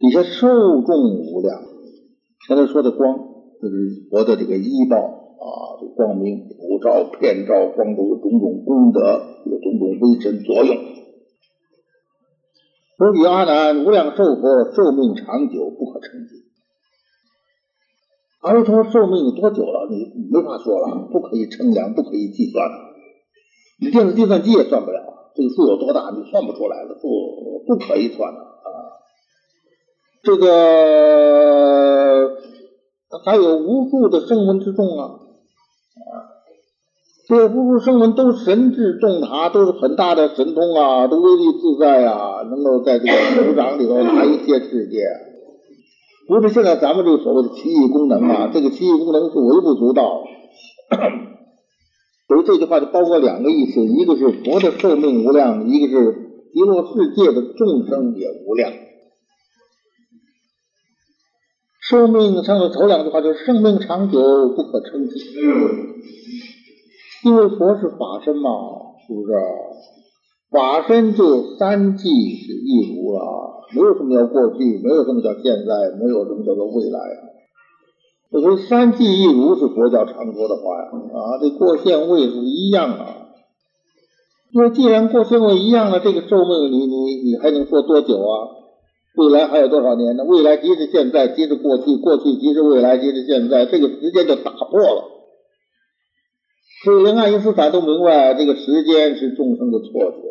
底下受众无量。前头说的光，就是佛的这个依报啊，这光明普照、遍照光中的种种功德，有种种微尘作用。说与阿难，无量寿佛寿命长久，不可称计。阿弥陀寿命有多久了？你没法说了，不可以称量，不可以计算。你电子计算机也算不了，这个数有多大，你算不出来了，不不可以算的。这个还有无数的声闻之众啊，啊，这无数声闻都神智洞达，都是很大的神通啊，都威力自在啊，能够在这个手掌里头拿一切世界。不是现在咱们这个所谓的奇异功能啊，这个奇异功能是微不足道。所以这句话就包括两个意思，一个是佛的寿命无量，一个是极乐世界的众生也无量。寿命上的头两句话就是生命长久不可称计，因为佛是法身嘛，是不是？法身就三际是一如啊。没有什么叫过去，没有什么叫现在，没有什么叫做未来。所以三际一如是佛教常说的话呀，啊，这过现未是一样啊。因为既然过现未一样了，这个寿命你你你还能说多久啊？未来还有多少年呢？未来即是现在，即是过去，过去即是未来，即是现在，这个时间就打破了。所以连爱因斯坦都明白，这个时间是众生的错觉。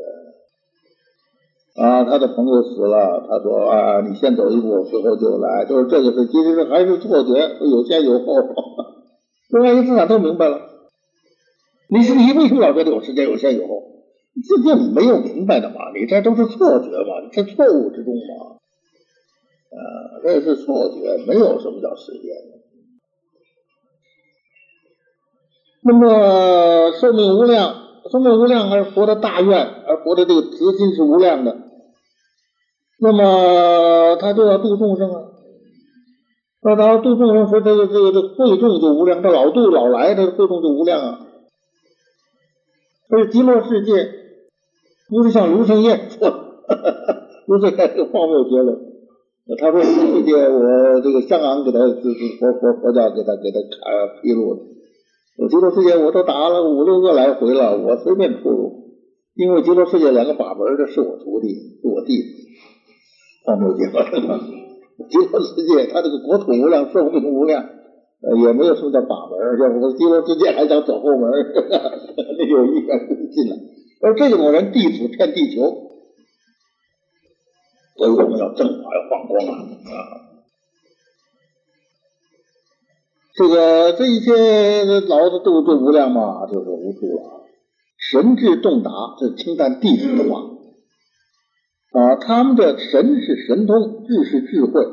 啊，他的朋友死了，他说啊，你先走一步，死后就来，就是这个是，其实是还是错觉，有先有后。这爱因斯坦都明白了，你是你为什么老觉得有时间有先有后？自己没有明白的嘛，你这都是错觉嘛，你在错误之中嘛。啊，这是错觉，没有什么叫时间。那么寿命无量。生命无量，而佛的大愿，而佛的这个慈心是无量的，那么他就要度众生啊。那他度众生，说这个这个这会众就无量，他老度老来，他会众就无量啊。所以极乐世界不是像卢生燕说，卢生燕这个荒谬结论。他说世界，我这个香港给他就是佛佛佛教给他给他开披露的。我极乐世界我都打了五六个来回了，我随便出入，因为极乐世界两个把门的是我徒弟，是我弟子，荒谬极了。极乐世界他这个国土无量，寿命无量，呃，也没有什么叫把门，要我极乐世界还想走后门，有意愿进来。而这种人弟子骗地球，所以我们要正法，要放光啊。这个这一切老子都都无量嘛，就是无数了。神智洞达，这清淡弟子的话啊，他们的神是神通，智是智慧，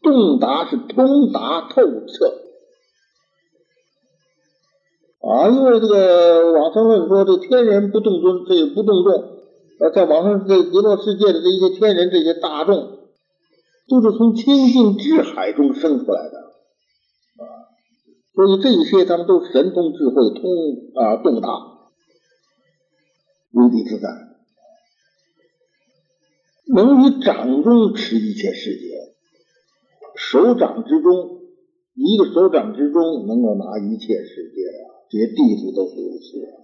洞达是通达透彻啊。因为这个网上论说，这天人不动尊，这不动众，呃，在网上这极乐世界的这一些天人，这些大众，都是从清净智海中生出来的啊。所以这一些他们都神通智慧通啊洞达，无敌自在，能于掌中持一切世界，手掌之中一个手掌之中能够拿一切世界啊，这些弟子都是如此啊，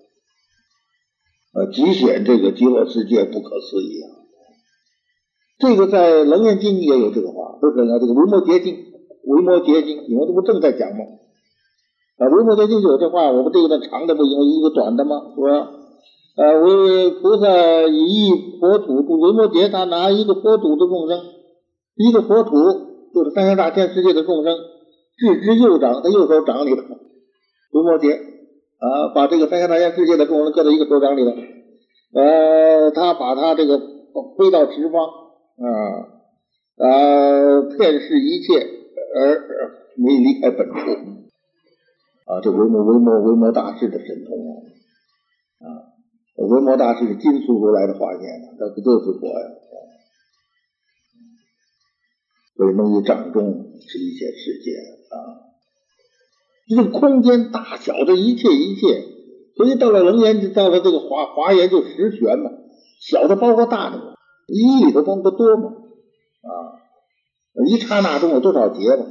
呃，极显这个极乐世界不可思议啊。这个在《楞严经》也有这个话，不是啊？这个《维摩诘经》，《维摩诘经》，你们这不正在讲吗？啊，维摩诘经有这话，我们这个段长的不行，一个短的吗？是吧？啊，为菩萨以一佛土度维摩诘，他拿一个佛土的众生，一个佛土就是三千大千世界的众生，置之右掌，他右手掌里头，维摩诘啊，把这个三千大千世界的众生搁在一个手掌里头，呃，他把他这个飞到十方啊啊，遍视一切而没离开本处。啊，这维摩维摩维摩大师的神通啊！啊维摩大师是金苏如来的化现，他不就是佛呀？所以能于掌中是一切世界啊！这个空间大小，的一切一切，所以到了楞严，就到了这个华华严就十玄嘛，小的包括大的嘛，一里头装的多嘛。啊，一刹那中有多少劫嘛？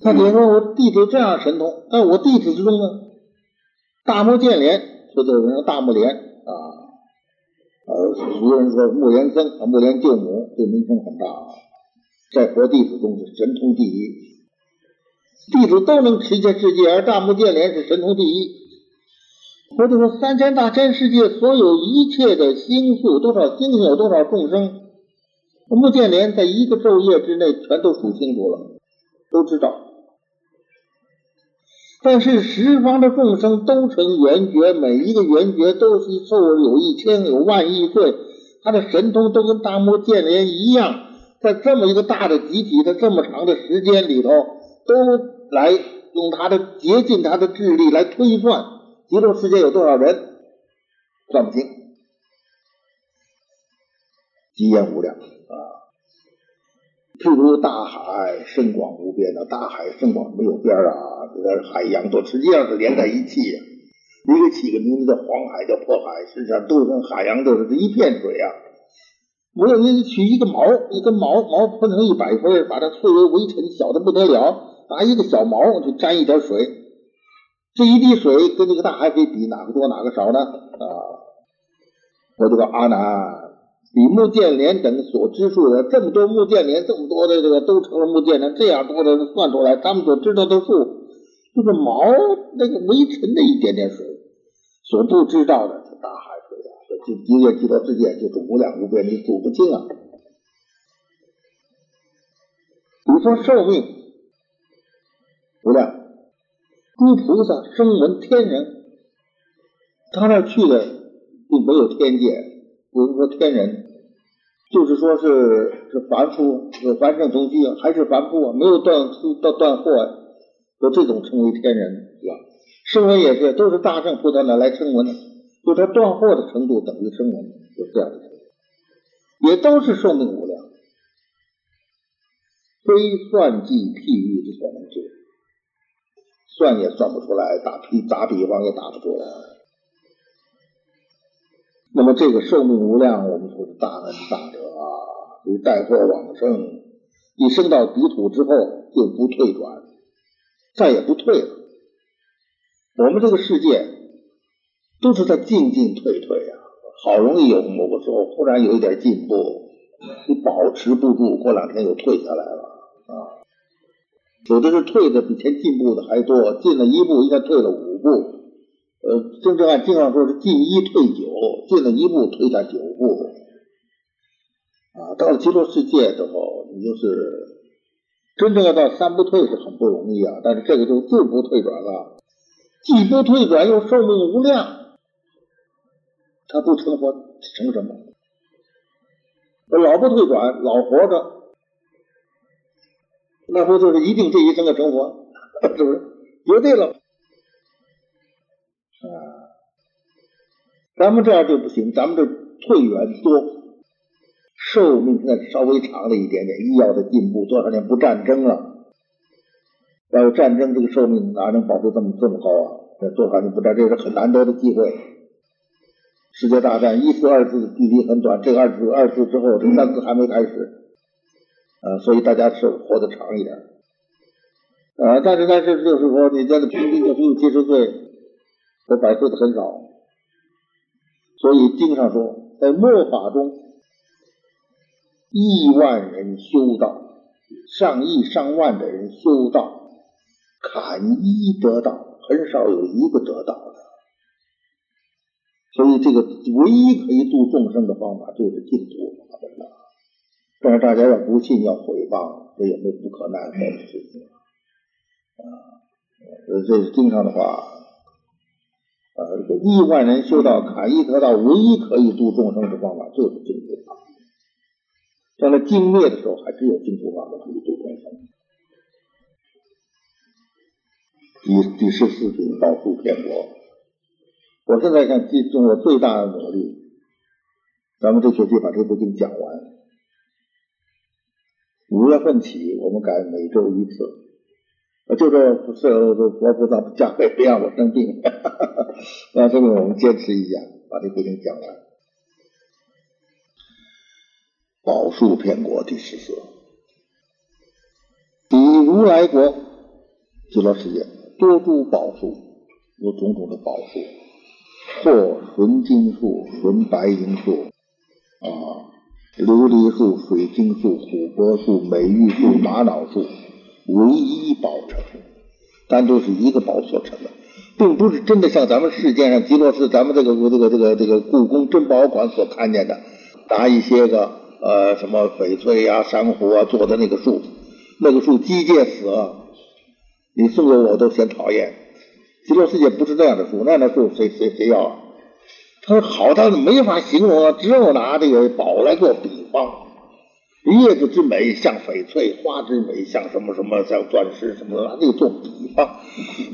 他比如说我弟子这样神通，但我弟子之中呢，大目犍连，说这人大目连啊，呃，俗人说目连僧啊，目连救母，这名声很大啊，在佛弟子中是神通第一。弟子都能持界世界，而大目犍连是神通第一。或者说，三千大千世界所有一切的星宿，多少星星有多少众生，目犍连在一个昼夜之内全都数清楚了，都知道。但是十方的众生都成圆觉，每一个圆觉都是受有一千有万亿岁，他的神通都跟大目犍连一样，在这么一个大的集体，在这么长的时间里头。都来用他的竭尽他的智力来推算极乐世界有多少人，算不清，极言无量啊。譬如大海深广无边的，大海深广没有边啊，这个海洋都实际上是连在一起。你给起个名字叫黄海，叫破海，实际上都跟海洋都是一片水啊。我有你取一个毛，一根毛毛分成一百分，把它搓为微尘，小的不得了。拿一个小毛就沾一点水，这一滴水跟这个大海可以比哪个多哪个少呢？啊，我这个阿难，比目犍连等所知数的这么多目犍连，这么多的这个都成了目犍连，这样多的算出来，他们所知道的数，就是毛那个微尘的一点点水，所不知道的是大海水啊，这极乐极乐世界就是无量无边，你数不清啊。你说寿命。无量诸菩萨声闻天人，他那去的并没有天界，不是说天人，就是说是是凡夫，是凡圣同居，还是凡夫啊？没有断到断货啊，说这种称为天人，是吧？声闻也是，都是大圣菩萨那来声闻的，就他断货的程度等于声闻，就这样的，也都是寿命无量，非算计譬喻之所能。算也算不出来，打比打比方也打不出来。那么这个寿命无量，我们说是大恩大德啊，你带货往生，你升到彼土之后就不退转，再也不退了。我们这个世界都是在进进退退啊，好容易有某个时候忽然有一点进步，你保持不住，过两天又退下来了。有的是退的比前进步的还多，进了一步应该退了五步，呃，真正按经上说是进一退九，进了一步退下九步，啊，到了极乐世界之后，你就是真正要到三不退是很不容易啊，但是这个就自不退转了，既不退转又寿命无量，他不成活成什么？老不退转，老活着。那不就是一定这一生的成佛，是不是？绝对了啊！咱们这样就不行，咱们这退远多，寿命现在稍微长了一点点，医药的进步，多少年不战争了，要有战争，这个寿命哪能保持这么这么高啊？这多少年不战，这是很难得的机会。世界大战一次二次距离很短，这个二次二次之后，这三次还没开始。呃，所以大家是活得长一点，呃，但是但是就是说，你这个平均就只有七十岁，和百岁的很少，所以经上说，在末法中，亿万人修道，上亿上万的人修道，坎一得道，很少有一个得道的，所以这个唯一可以度众生的方法就是净土法门了。但是大家要不信要毁谤，这也没不可奈何的事情啊。呃，这是经常的话啊。这个亿万人修道，坎一得道，唯一可以度众生的方法就是净土法。将来净灭的时候，还只有净土法可以度众生。第第十四品道度天国，我现在想尽尽我最大的努力，咱们这学期把这部经讲完。五月份起，我们改每周一次，就这不是佛菩萨加倍别让我生病，那这个我们坚持一下，把这部经讲完。宝树片国第十四，比如来国极乐世界多株宝树，有种种的宝树，或纯金树、纯白银树啊，琉璃树、水晶树、琥珀树、美玉树、玛瑙树，唯一宝成，单都是一个宝所成的，并不是真的像咱们世界上极乐寺、咱们这个这个这个这个故宫珍宝馆所看见的，拿一些个。呃，什么翡翠呀、珊瑚啊做的那个树，那个树机械死，你送给我都嫌讨厌。极乐世界不是那样的树，那样的树谁谁谁要啊？他说好到没法形容啊，只有拿这个宝来做比方。叶子之美像翡翠，花之美像什么什么像钻石什么的，拿这个做比方，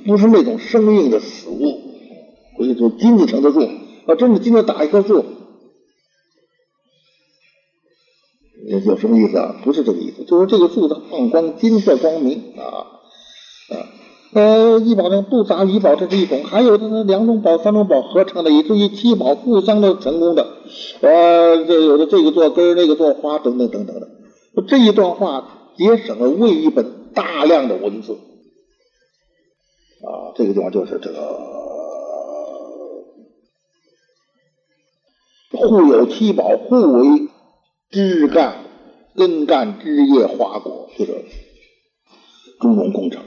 不是那种生硬的死物。所以说金子成的树，啊真的金子打一棵树。有什么意思啊？不是这个意思，就是这个树它放光，金色光明啊啊呃，一宝呢不杂一宝，这是一种；还有的呢，两种宝、三种宝合成的，以至于七宝互相的成功的。呃，这有的这个做根，那个做花，等等等等的。这一段话节省了为一本大量的文字啊，这个地方就是这个互有七宝，互为。枝干、根干、枝叶、花果，就是种种工程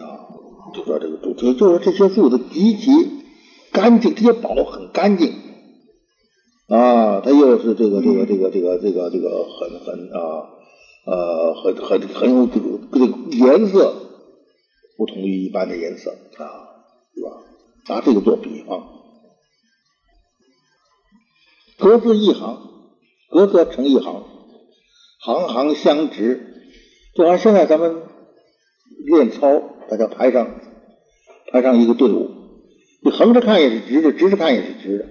啊。就说这个，就就是这些树的极其干净，这些宝很干净啊。它又是这个这个这个这个这个这个很很啊呃很很很有这个这个颜色不同于一般的颜色啊，对吧？拿这个做比方，格字一行。格格成一行，行行相直，就像现在咱们练操，大家排上排上一个队伍，你横着看也是直的，直着看也是直的。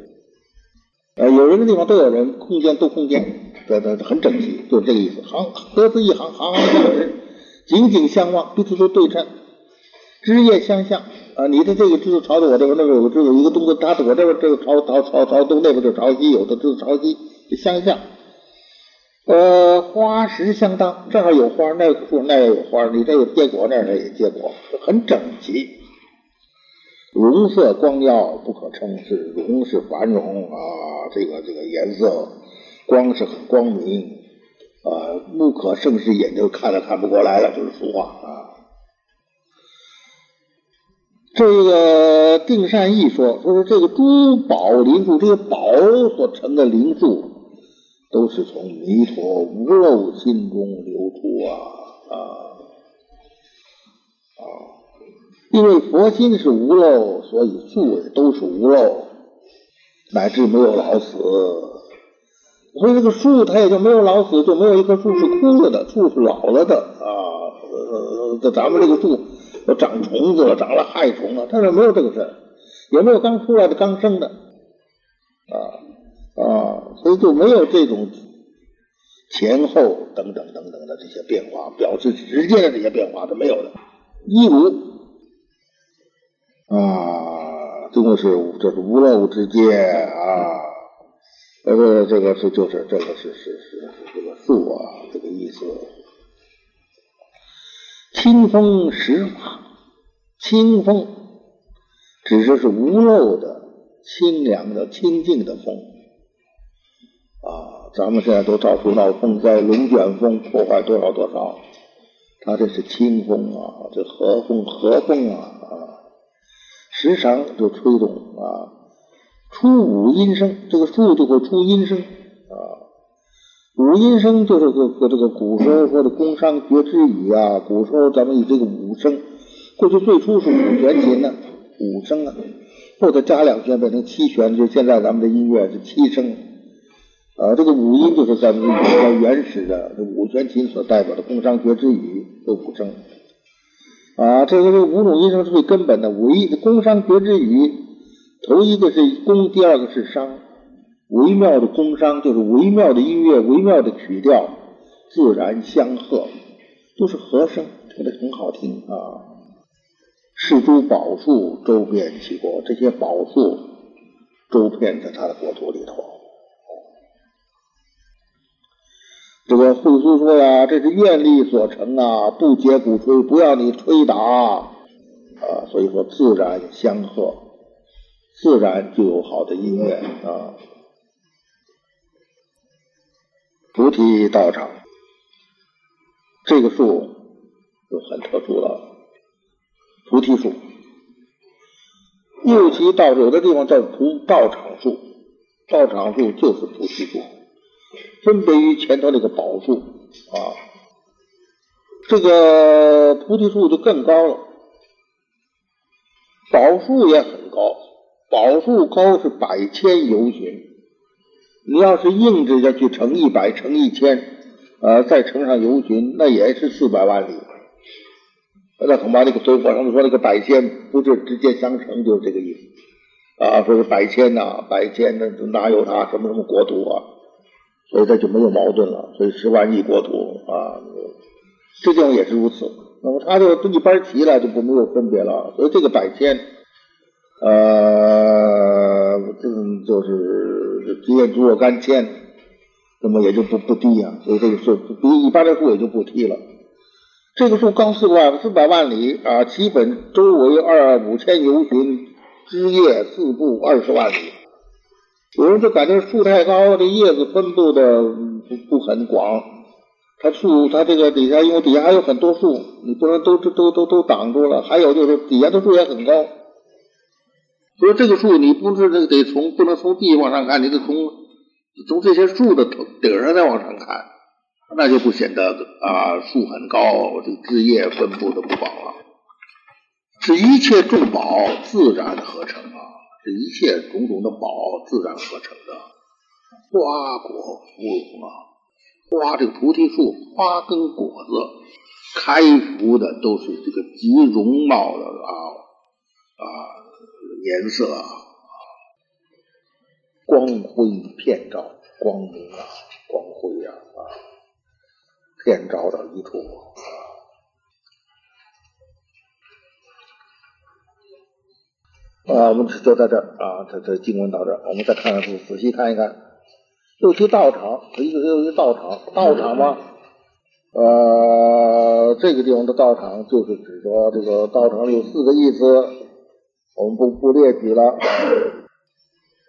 呃，有人的地方都有人，空间都空间，这这很整齐，就是这个意思。行各自一行，行行相直，紧紧相望，彼此都对称，枝叶相向。啊，你的这个枝子朝着我这边，那边有个枝子，一个东西，它我这边这个朝朝朝朝东，那边就朝西，有的枝子朝西。就相向，呃，花实相当，这儿有花，那有树那也有花，你这有结果，那儿也结果，很整齐。容色光耀，不可称是容是繁荣啊，这个这个颜色光是很光明啊，不可胜视，眼睛看都看不过来了，就是俗话啊。这个定善义说，说是这个珠宝灵树，这些宝所成的灵树。都是从弥陀无漏心中流出啊啊啊！因为佛心是无漏，所以树也都是无漏，乃至没有老死。所以这个树它也就没有老死，就没有一棵树是枯了的，树是老了的啊。呃，这咱们这个树长虫子了，长了害虫了，但是没有这个事儿，也没有刚出来的刚生的啊。啊，所以就没有这种前后等等等等的这些变化，表示直接的这些变化都没有的。一如啊，这个是这是无漏之间啊，这个这个是就是这个是是是是这个树啊，这个意思。清风时法，清风指的是无漏的、清凉的、清净的风。啊，咱们现在都到处闹风灾，龙卷风破坏多少多少，它这是清风啊，这和风和风啊啊，时常就吹动啊，出五音声，这个树就会出音声啊，五音声就是个个这个古时候说的宫商角徵羽啊，古时候咱们以这个五声，过去最初是五弦琴呢，五声啊，或者加两弦变成七弦，就现在咱们的音乐是七声。啊，这个五音就是咱们比较原始的这五弦琴所代表的宫商角徵羽的五声。啊，这个这五种音声是最根本的。五音宫商角徵羽，头一个是宫，第二个是商。微妙的宫商就是微妙的音乐，微妙的曲调，自然相和，都是和声，听得很好听啊。是诸宝树周遍其国，这些宝树周遍在他的国土里头。这个惠叔说呀，这是愿力所成啊，不解鼓吹，不要你吹打啊，所以说自然相和，自然就有好的音乐啊。菩提道场，这个树就很特殊了，菩提树。右其道有的地方叫菩道场树，道场树就是菩提树，分别于前头那个宝树啊。这个菩提树就更高了，宝树也很高，宝树高是百千由旬。你要是硬着下去乘一百乘一千，呃，再乘上游巡，那也是四百万里。那恐怕那个所以我上说那个百千不是直接相乘，就是这个意思啊。说是百千呐，百千那哪有他什么什么国土啊？所以这就没有矛盾了。所以十万亿国土啊，这地方也是如此。那么他就一般齐了，就不没有分别了。所以这个百千，呃，这就是。直接足若干千，那么也就不不低啊，所以这个数比一般的树也就不低了。这个树刚四万四百万里啊，基本周围二五千由旬，枝叶四布二十万里。有人就感觉树太高，这叶子分布的不不很广。它树它这个底下，因为底下还有很多树，你不能都都都都挡住了。还有就是底下的树也很高。所以这个树，你不是这个得从不能从地往上看，你得从从这些树的头顶上再往上看，那就不显得啊树很高，这个枝叶分布的不广了。是一切众宝自然合成啊，是一切种种的宝自然合成的。花果芙蓉啊，花这个菩提树花跟果子开福的都是这个极容貌的啊啊。颜色啊，光辉遍照，光明啊，光辉呀啊，遍照到一处啊。我们就在这儿啊，这这经文到这儿，我们再看看书，仔细看一看。又去道场，一个又一道场，道场嘛，呃，这个地方的道场就是指说这个道场有四个意思。我们不不列举了，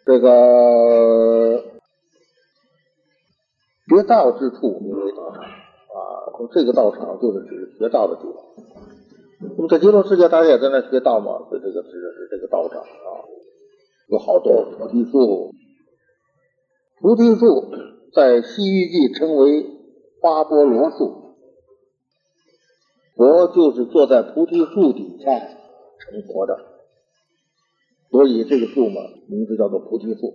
这个学道之处名为道场啊，说这个道场就是指学道的地方。那么在极乐世界，大家也在那学道嘛，这这个指的是这个道场啊，有好多菩提树。菩提树在西域记称为花波罗树，佛就是坐在菩提树底下成佛的。所以这个树嘛，名字叫做菩提树。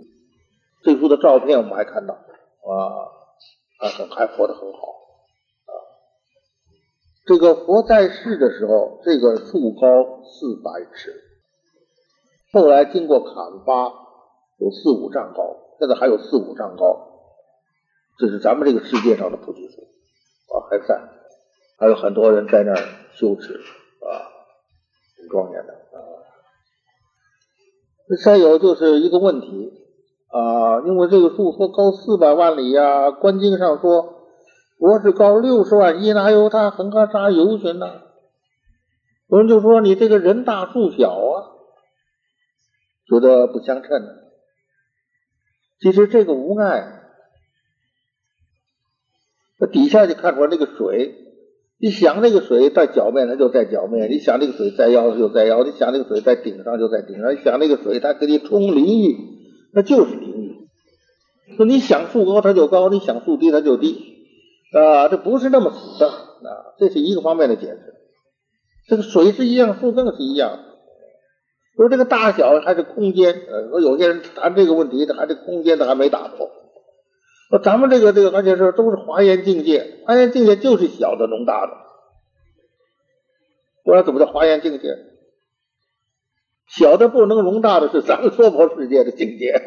这树的照片我们还看到啊，还很还活得很好。这个佛在世的时候，这个树高四百尺，后来经过砍伐，有四五丈高，现在还有四五丈高。这是咱们这个世界上的菩提树啊，还在，还有很多人在那儿修持啊，很庄严的啊。再有就是一个问题啊，因为这个树说高四百万里呀，《观经》上说我是高六十万一拿油他横膈沙游巡呢？有人就说你这个人大树小啊，觉得不相称。其实这个无碍，那底下就看出来那个水。你想那个水在脚面，它就在脚面；你想那个水在腰，就在腰；你想那个水在顶上，就在顶上；你想那个水它给你冲淋浴，那就是淋浴。说你想树高它就高，你想树低它就低啊，这不是那么死的啊，这是一个方面的解释。这个水是一样，树更是一样。说这个大小还是空间，呃，说有些人谈这个问题，还是空间他还没打破。说咱们这个这个，而且是都是华严境界，华严境界就是小的容大的，不然怎么叫华严境界？小的不能容大的是咱们娑婆世界的境界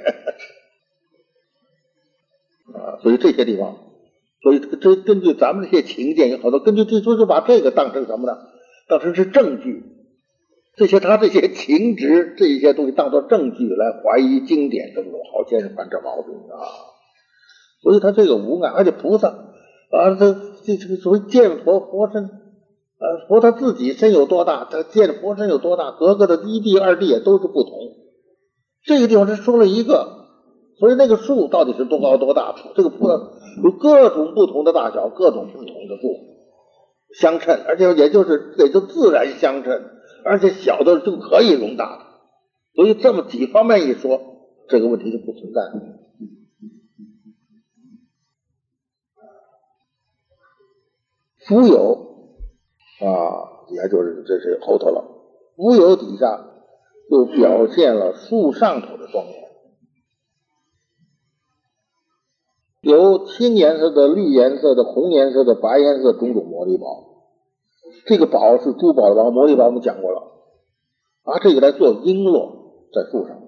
啊！所以这些地方，所以这根据咱们这些情见有好多，根据这说就把这个当成什么呢？当成是证据，这些他这些情执这些东西当做证据来怀疑经典，这种好先生犯这毛病啊！所以他这个无碍，而且菩萨啊，这这这个所谓见佛佛身，呃，佛他自己身有多大，他见佛身有多大，各个的一地二地也都是不同。这个地方是说了一个，所以那个树到底是多高多大？这个菩萨有各种不同的大小，各种不同的树相称，而且也就是也就自然相称，而且小的就可以容大。所以这么几方面一说，这个问题就不存在。浮有啊，也就是这是后头了。浮有底下就表现了树上头的庄严，有青颜色的、绿颜色的、红颜色的、白颜色种种魔力宝。这个宝是珠宝的宝，魔力宝我们讲过了。啊，这个来做璎珞。在树上，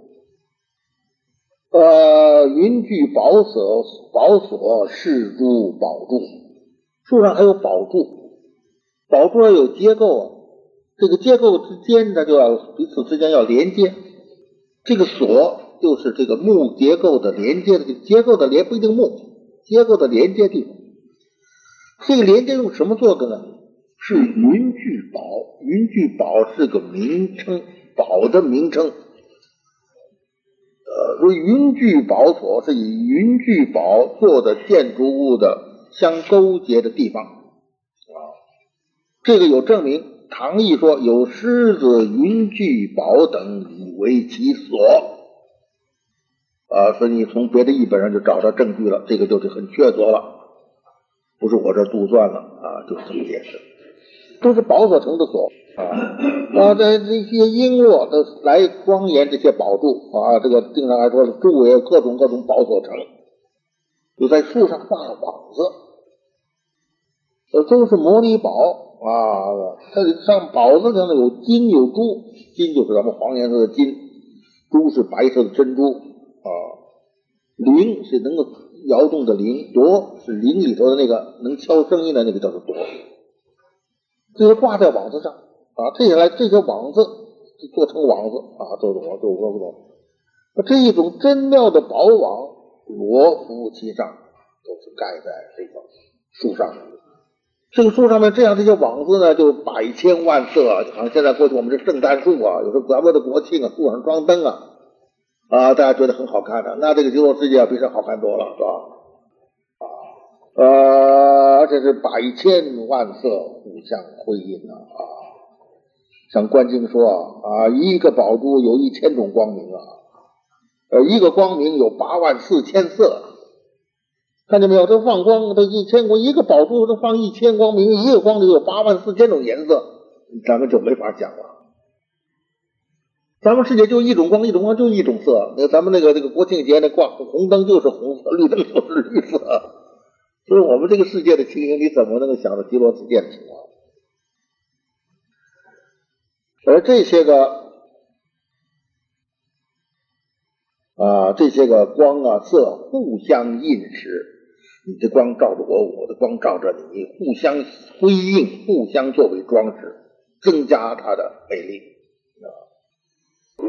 呃，云聚宝锁，宝锁饰珠宝柱，树上还有宝柱，宝柱有结构啊，这个结构之间呢就要彼此之间要连接，这个锁就是这个木结构的连接的结构的连不一定木。结构的连接地方，这个连接用什么做的呢？是云聚宝，云聚宝是个名称，宝的名称。呃，说云聚宝所是以云聚宝做的建筑物的相勾结的地方啊，这个有证明。唐毅说有狮子、云聚宝等以为其所啊，所以你从别的译本上就找到证据了，这个就是很确凿了，不是我这杜撰了啊，就是这么解释，都是宝所成的所。啊啊！这这些璎珞的来庄严这些宝柱啊，这个经常来说柱也有各种各种宝所成，就在树上画了网子，这都是摩尼宝啊。它上宝子上呢有金有珠，金就是咱们黄颜色的金，珠是白色的珍珠。铃是能够摇动的铃，铎是铃里头的那个能敲声音的那个叫做铎，这些挂在网子上。啊，这下来这些网子就做成网子啊，做懂了，做不懂？这一种真妙的宝网，罗浮其上，都是盖在这个树上。这个树上面这样这些网子呢，就百千万色，好像现在过去我们这圣诞树啊，有时候咱们的国庆啊，树上装灯啊，啊，大家觉得很好看的。那这个极乐世界比这好看多了，是吧？啊，呃，而且是百千万色互相辉映啊啊。像观经说啊，一个宝珠有一千种光明啊，呃，一个光明有八万四千色，看见没有？这放光，这一千光，一个宝珠这放一千光明，一个光里有八万四千种颜色，咱们就没法讲了。咱们世界就一种光，一种光就一种色。那咱们那个这个国庆节那挂红灯就是红色，绿灯就是绿色，所以我们这个世界的情形，你怎么能够想到极乐世界的情况？而这些个啊，这些个光啊色互相映时，你的光照着我，我的光照着你，互相辉映，互相作为装饰，增加它的美丽。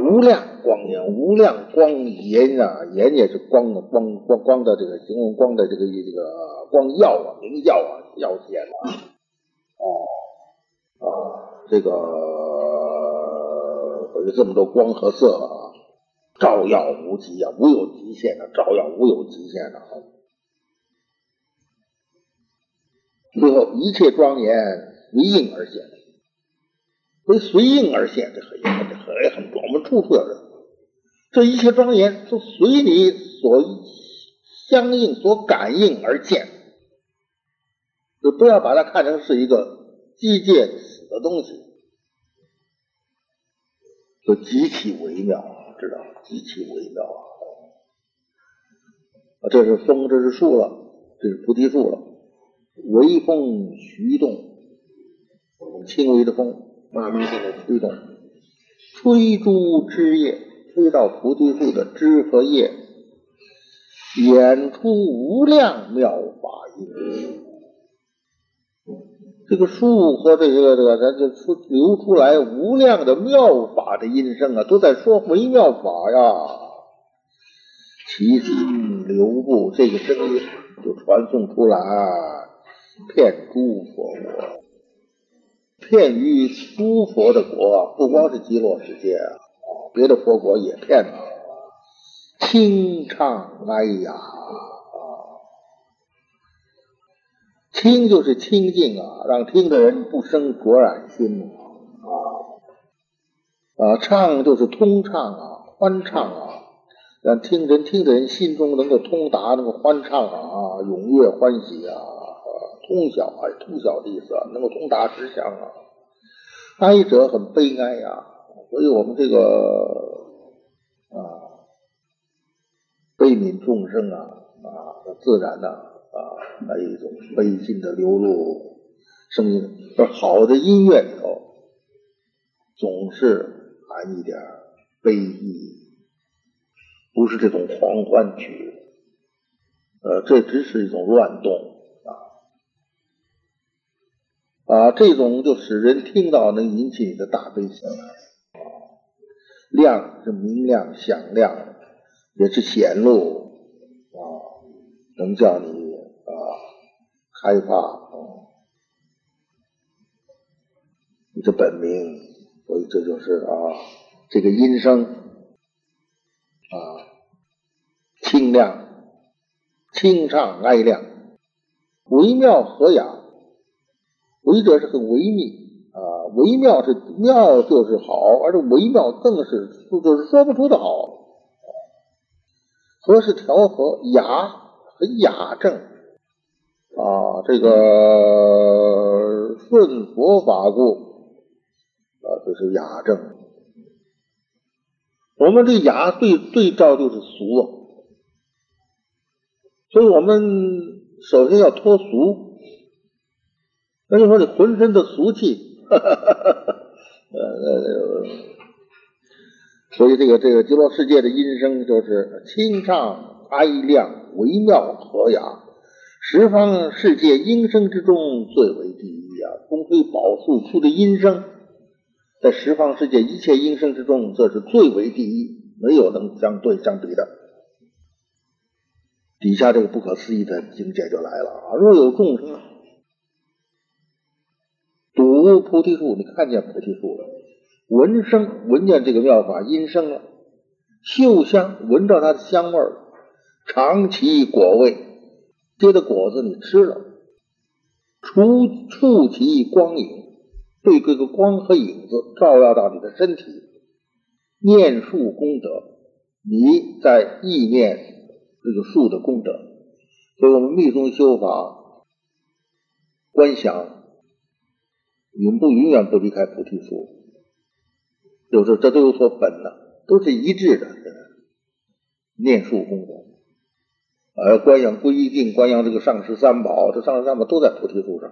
无量光年，无量光年啊，颜也是光的光光光的这个形容光的这个这个光耀啊，明耀啊，耀显啊，哦啊，这个。有这么多光和色啊，照耀无极啊，无有极限的，照耀无有极限的啊。最后一切庄严随应而现，会随应而现，这很这很很，我们处处要认。这一切庄严都随你所相应、所感应而现，就不要把它看成是一个机械死的东西。就极其微妙，知道极其微妙啊！这是风，这是树了，这是菩提树了。微风徐动，轻微的风，慢慢的吹动，吹出枝叶，吹到菩提树的枝和叶，演出无量妙法音。这个树和这个这个，咱就出流出来无量的妙法的音声啊，都在说微妙法呀。其心流布，这个声音就传送出来，遍诸佛国，遍于诸佛的国，不光是极乐世界啊，别的佛国也骗啊。清唱，哎呀啊，清就是清净啊，让听的人不生浊染心啊啊，唱就是通畅啊，欢畅啊。让听人听的人心中能够通达，能够欢畅啊，踊跃欢喜啊，通晓啊，通晓的意思啊，能够通达实相啊。哀者很悲哀呀，所以我们这个啊，悲悯众生啊啊，自然呢啊，那一种悲心的流露声音。而好的音乐里头，总是含一点悲意。不是这种狂欢曲，呃，这只是一种乱动啊，这种就使人听到能引起你的大悲心啊，亮是明亮、响亮，也是显露啊，能叫你啊开发啊你的本名，所以这就是啊这个音声。啊，清亮、清唱、哀亮，微妙和雅。微者是很微密啊，微妙是妙就是好，而这微妙更是就是说不出的好。和是调和，雅很雅正啊，这个顺佛法故啊，这是雅正。我们这雅对对照就是俗，所以我们首先要脱俗。那就说你浑身的俗气，呃，所以这个这个极乐世界的音声就是清畅哀亮、微妙和雅，十方世界音声之中最为第一啊！功亏宝树出的音声。在十方世界一切音声之中，这是最为第一，没有能相对相比的。底下这个不可思议的境界就来了啊！若有众生睹菩提树，你看见菩提树了；闻声，闻见这个妙法音声了；嗅香，闻到它的香味儿；尝其果味，结的果子你吃了；触触其光影。被这个光和影子照耀到你的身体，念树功德，你在意念这个树的功德。所以我们密宗修法，观想永不永远不离开菩提树，就是这都有所本的，都是一致的。念树功德，呃，观想归定，观想这个上师三宝，这上师三宝都在菩提树上。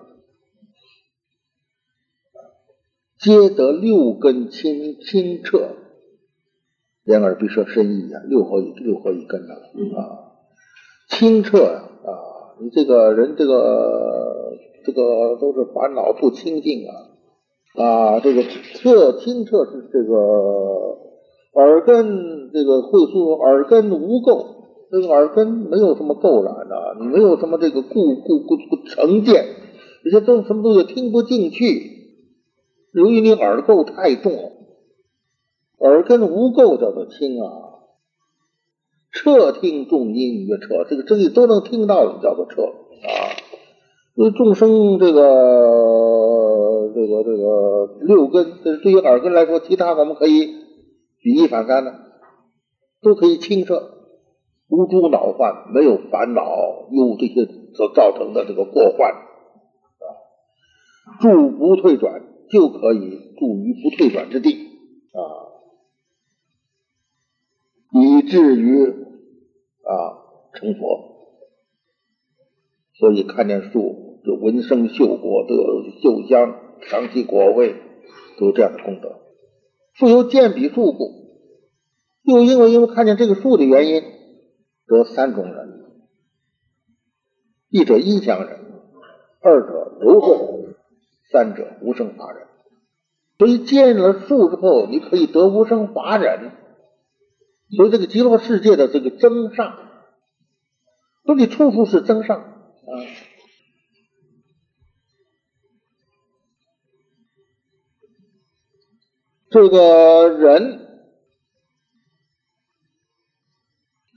皆得六根清清澈，眼耳鼻舌身意啊，六合一六合一根呐啊，清澈啊，你这个人这个这个都是烦恼不清净啊啊，这个澈清澈是这个耳根这个会说耳根无垢，这个耳根没有什么垢染呐，你没有什么这个故故故故成见，这些都什么东西听不进去。由于你耳垢太重，耳根无垢叫做清啊。彻听重音曰彻，这个声音都能听到的叫做彻啊。所以众生这个这个这个六根，这对于耳根来说，其他我们可以举一反三的，都可以清澈，无诸恼患，没有烦恼忧这些所造成的这个过患啊，住不退转。就可以住于不退转之地啊，以至于啊成佛。所以看见树就闻声嗅果，得嗅香尝其果味，都有这样的功德。复有见彼树故，又因为因为看见这个树的原因，得三种人：一者音香人，二者柔顺。三者无生法忍，所以见了树之后，你可以得无生法忍。所以这个极乐世界的这个增上，说你处处是增上啊。这个人，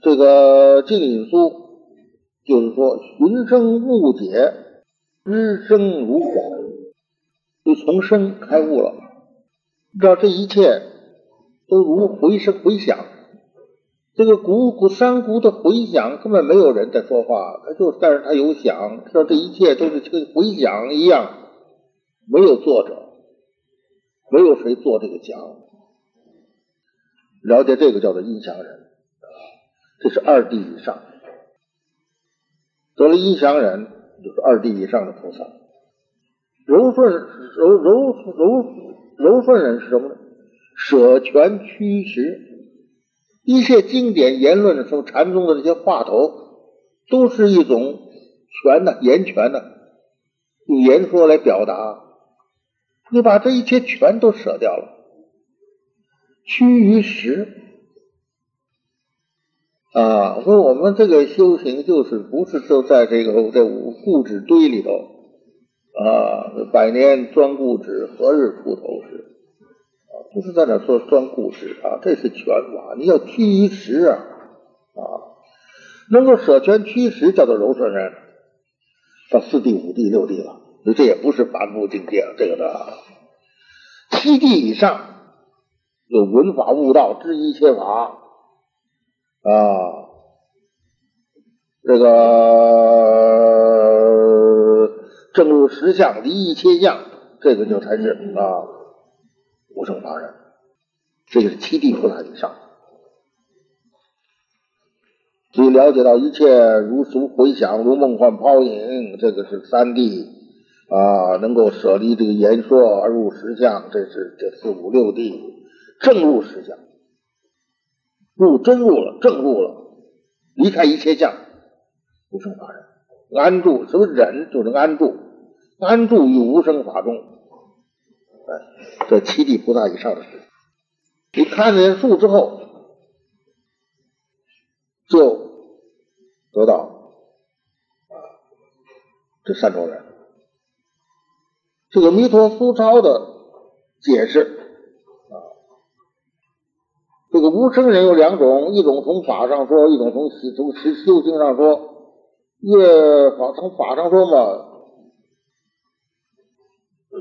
这个静隐书，就是说寻声悟解，知生如恍，就从生开悟了。知道这一切都如回声回响，这个鼓鼓三鼓的回响根本没有人在说话，他就但是他有响，知道这一切都是跟回响一样，没有作者，没有谁做这个讲，了解这个叫做音响人，这是二地以上，得了音响人就是二地以上的菩萨，柔顺柔柔柔。柔顺人是什么呢？舍权驱实，一切经典言论说禅宗的这些话头，都是一种权的言权的，用言说来表达。你把这一切全都舍掉了，趋于实啊！我说我们这个修行就是不是就在这个这五固执堆里头。啊，百年钻故纸，何日出头时？啊，不是在那说钻故事啊，这是权法，你要趋于实啊，啊，能够舍权趋实，叫做柔顺人，到四地、五地、六地了，这也不是凡夫境界，这个的七地以上有闻法悟道，知一切法啊，这个。正入实相，离一切相，这个就才是啊无生法忍。这个是七地菩萨以上，所以了解到一切如俗回响，如梦幻泡影，这个是三地啊，能够舍离这个言说而入实相，这是这四五六地正入实相，入真入了，正入了，离开一切相，无生法忍，安住，什么忍就是安住。安住于无生法中，哎，这七地菩萨以上的事，你看见树之后，就得到啊这三种人。这个弥陀苏超的解释啊，这个无生人有两种，一种从法上说，一种从从修行上说。越法从法上说嘛。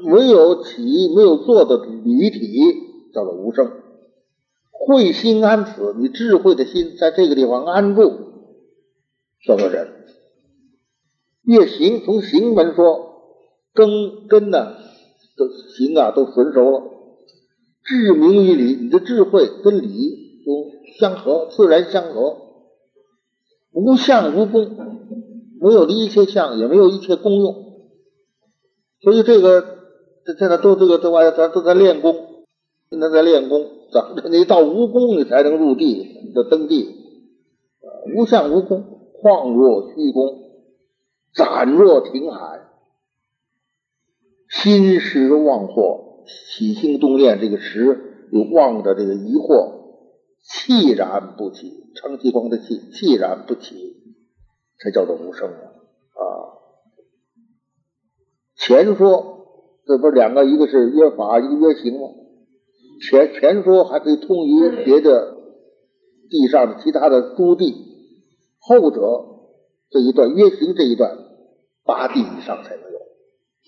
没有起没有做的离体叫做无生，慧心安此，你智慧的心在这个地方安住叫做人。越行从行门说，根根呢都行啊都纯熟了，智明于理，你的智慧跟理都相合，自然相合，无相无功，没有一切相，也没有一切功用，所以这个。这现在都这个这玩意儿，咱都在练功，现在在练功，怎么着？你到无功，你才能入地，你登地。无相无功，旷若虚空，展若停海。心识妄惑，起心动念，这个识有妄的这个疑惑，气然不起，成其光的气，气然不起，才叫做无生啊。前说。这不是两个，一个是约法，一个约行吗？前前说还可以通于别的地上的其他的诸地，后者这一段约行这一段八地以上才能有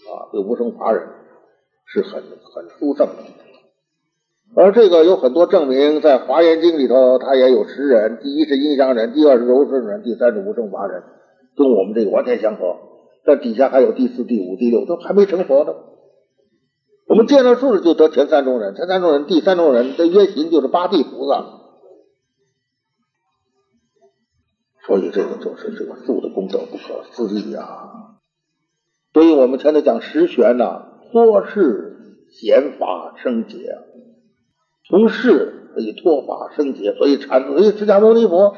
啊。这无生法忍是很很殊胜的，而这个有很多证明，在华严经里头，它也有十人：第一是音响人，第二是柔顺人，第三是无生法忍，跟我们这个完全相合。但底下还有第四、第五、第六，都还没成佛呢。我们见了树就得前三种人，前三种人，第三种人的约行就是八地菩萨，所以这个就是这个树的功德不可思议啊！所以我们前头讲十玄呐，脱世显法生解，从世可以脱法生解，所以禅，所以释迦牟尼佛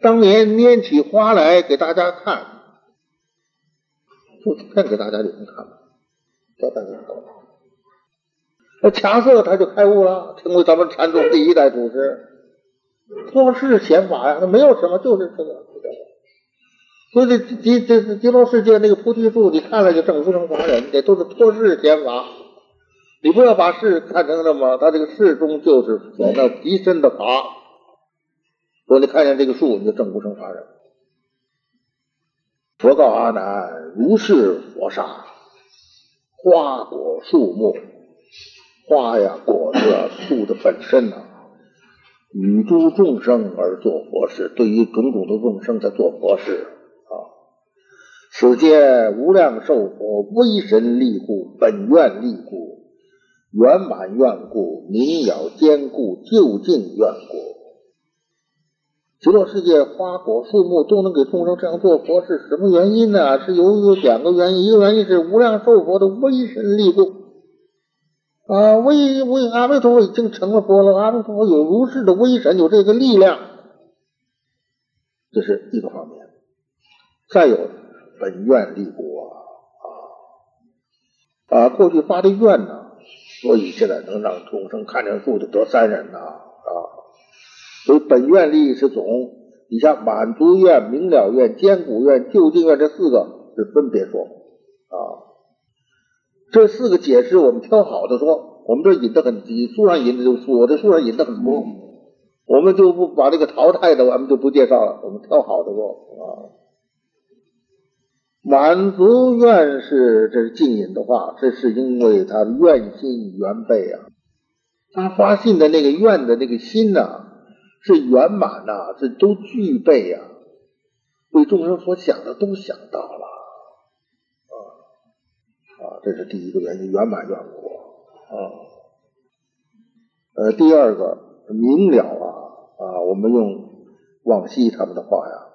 当年拈起花来给大家看，就片给大家你们看，叫大家懂。那强色他就开悟了，成为咱们禅宗第一代祖师。脱世显法呀，那没有什么，就是这个。所以这极这极乐世界那个菩提树，你看了就证无生法忍，这都是脱世显法。你不要把事看成什么，他这个事中就是显得极深的法。说你看见这个树，你就证无生法忍。佛告阿难：如是佛刹，花果树木，花呀果子啊树的本身呐，与诸众生而作佛事，对于种种的众生在做佛事。此间无量寿佛威神力故，本愿力故。圆满愿故，明了坚固，究竟愿故。极乐世界花果树木都能给众生这样做佛，是什么原因呢？是由于两个原因，一个原因是无量寿佛的威神力故啊，威威阿弥陀佛已经成了佛了，阿弥陀佛有如是的威神，有这个力量，这是一个方面。再有本愿立国啊啊，过去发的愿呢。所以现在能让众生看见树就得三人呐啊！所以本愿力是总，你像满足愿、明了愿、坚固愿、究竟愿这四个是分别说啊。这四个解释我们挑好的说，我们这引的很低，书上引的就我这书上引的很多，我们就不把这个淘汰的，我们就不介绍了，我们挑好的说啊。满足愿是这是静隐的话，这是因为他愿心圆备啊，他发信的那个愿的那个心呐，是圆满呐，这都具备呀，为众生所想的都想到了啊啊，这是第一个原因，圆满愿果啊。呃，第二个明了啊啊，我们用往昔他们的话呀，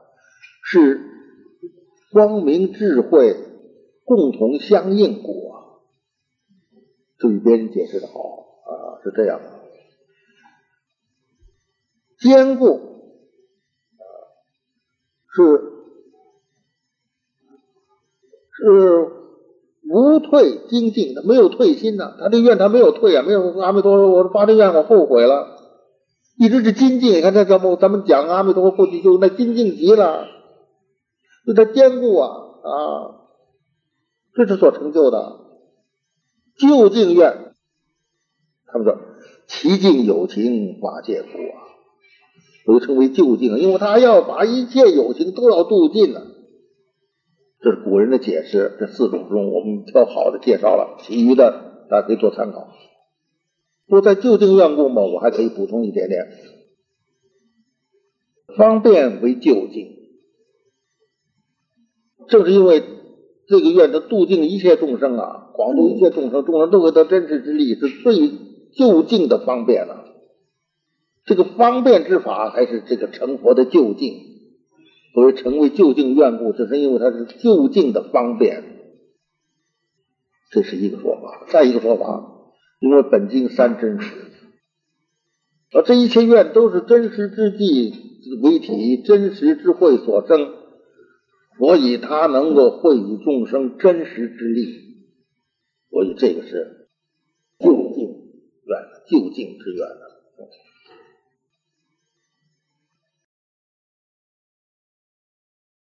是。光明智慧共同相应故啊，就比别人解释的好啊，是这样。坚固，是是无退精进的，没有退心的。他这愿他没有退啊，没有阿弥陀佛，我发这愿我后悔了，一直是精进。你看这咱们咱们讲阿弥陀佛过去就那精进极了。对他坚固啊啊，这是所成就的究竟愿。他们说其境有情法界苦啊，都称为究竟，因为他要把一切有情都要度尽了。这是古人的解释。这四种中，我们挑好的介绍了，其余的大家可以做参考。不在究竟愿故嘛，我还可以补充一点点，方便为究竟。正是因为这个愿，它度尽一切众生啊，广度一切众生，众生都会得真实之力，是最就近的方便了。这个方便之法，还是这个成佛的就近，所谓成为就近愿故，只是因为它是就近的方便。这是一个说法。再一个说法，因为本经三真实，而这一切愿都是真实之际为体，真实之慧所生。所以他能够惠与众生真实之力，所以这个是就近远，就近之远的。